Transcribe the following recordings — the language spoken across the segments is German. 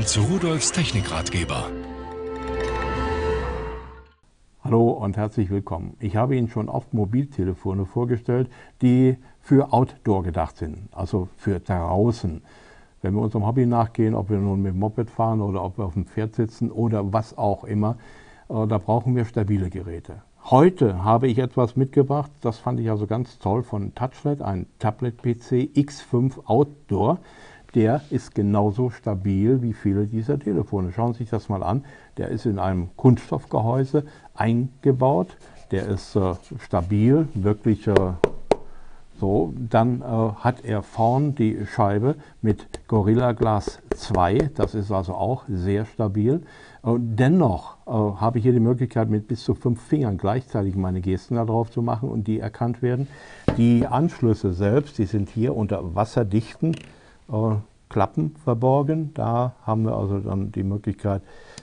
Willkommen zu Rudolfs Technikratgeber. Hallo und herzlich willkommen. Ich habe Ihnen schon oft Mobiltelefone vorgestellt, die für Outdoor gedacht sind, also für draußen. Wenn wir unserem Hobby nachgehen, ob wir nun mit dem Moped fahren oder ob wir auf dem Pferd sitzen oder was auch immer, äh, da brauchen wir stabile Geräte. Heute habe ich etwas mitgebracht, das fand ich also ganz toll von Touchlet, ein Tablet-PC X5 Outdoor der ist genauso stabil wie viele dieser Telefone. Schauen Sie sich das mal an. Der ist in einem Kunststoffgehäuse eingebaut. Der ist äh, stabil, wirklich äh, so. Dann äh, hat er vorn die Scheibe mit Gorilla Glass 2. Das ist also auch sehr stabil. dennoch äh, habe ich hier die Möglichkeit, mit bis zu fünf Fingern gleichzeitig meine Gesten da drauf zu machen und die erkannt werden. Die Anschlüsse selbst, die sind hier unter wasserdichten äh, Klappen verborgen. Da haben wir also dann die Möglichkeit,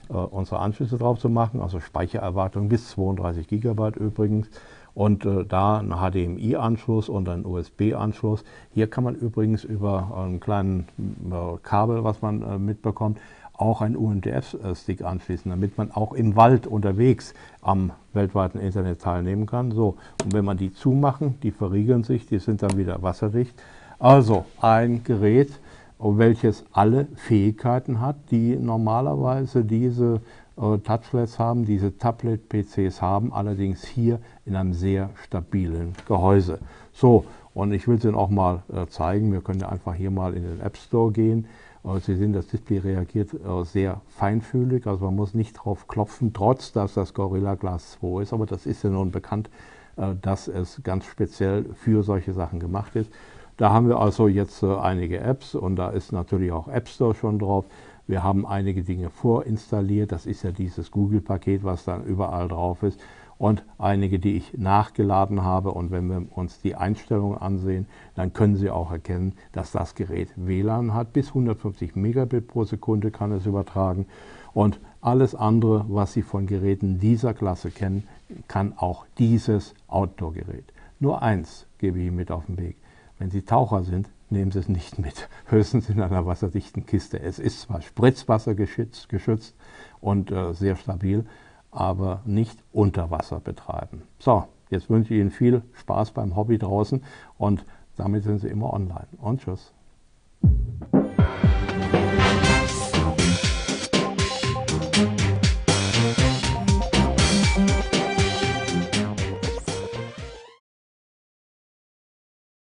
äh, unsere Anschlüsse drauf zu machen, also Speichererwartung bis 32 GB übrigens. Und äh, da ein HDMI-Anschluss und ein USB-Anschluss. Hier kann man übrigens über einen kleinen äh, Kabel, was man äh, mitbekommt, auch einen UMTS-Stick anschließen, damit man auch im Wald unterwegs am weltweiten Internet teilnehmen kann. So, und wenn man die zumachen, die verriegeln sich, die sind dann wieder wasserdicht. Also ein Gerät, welches alle Fähigkeiten hat, die normalerweise diese äh, Touchlets haben, diese Tablet-PCs haben, allerdings hier in einem sehr stabilen Gehäuse. So, und ich will es Ihnen auch mal äh, zeigen. Wir können ja einfach hier mal in den App Store gehen. Äh, Sie sehen, das Display reagiert sehr feinfühlig, also man muss nicht drauf klopfen, trotz dass das Gorilla Glass 2 ist, aber das ist ja nun bekannt, dass es ganz speziell für solche Sachen gemacht ist. Da haben wir also jetzt äh, einige Apps und da ist natürlich auch App Store schon drauf. Wir haben einige Dinge vorinstalliert. Das ist ja dieses Google-Paket, was dann überall drauf ist. Und einige, die ich nachgeladen habe. Und wenn wir uns die Einstellungen ansehen, dann können Sie auch erkennen, dass das Gerät WLAN hat. Bis 150 Megabit pro Sekunde kann es übertragen. Und alles andere, was Sie von Geräten dieser Klasse kennen, kann auch dieses Outdoor-Gerät. Nur eins gebe ich mit auf den Weg. Wenn Sie Taucher sind, nehmen Sie es nicht mit, höchstens in einer wasserdichten Kiste. Es ist zwar Spritzwasser geschützt, geschützt und äh, sehr stabil, aber nicht unter Wasser betreiben. So, jetzt wünsche ich Ihnen viel Spaß beim Hobby draußen und damit sind Sie immer online. Und tschüss.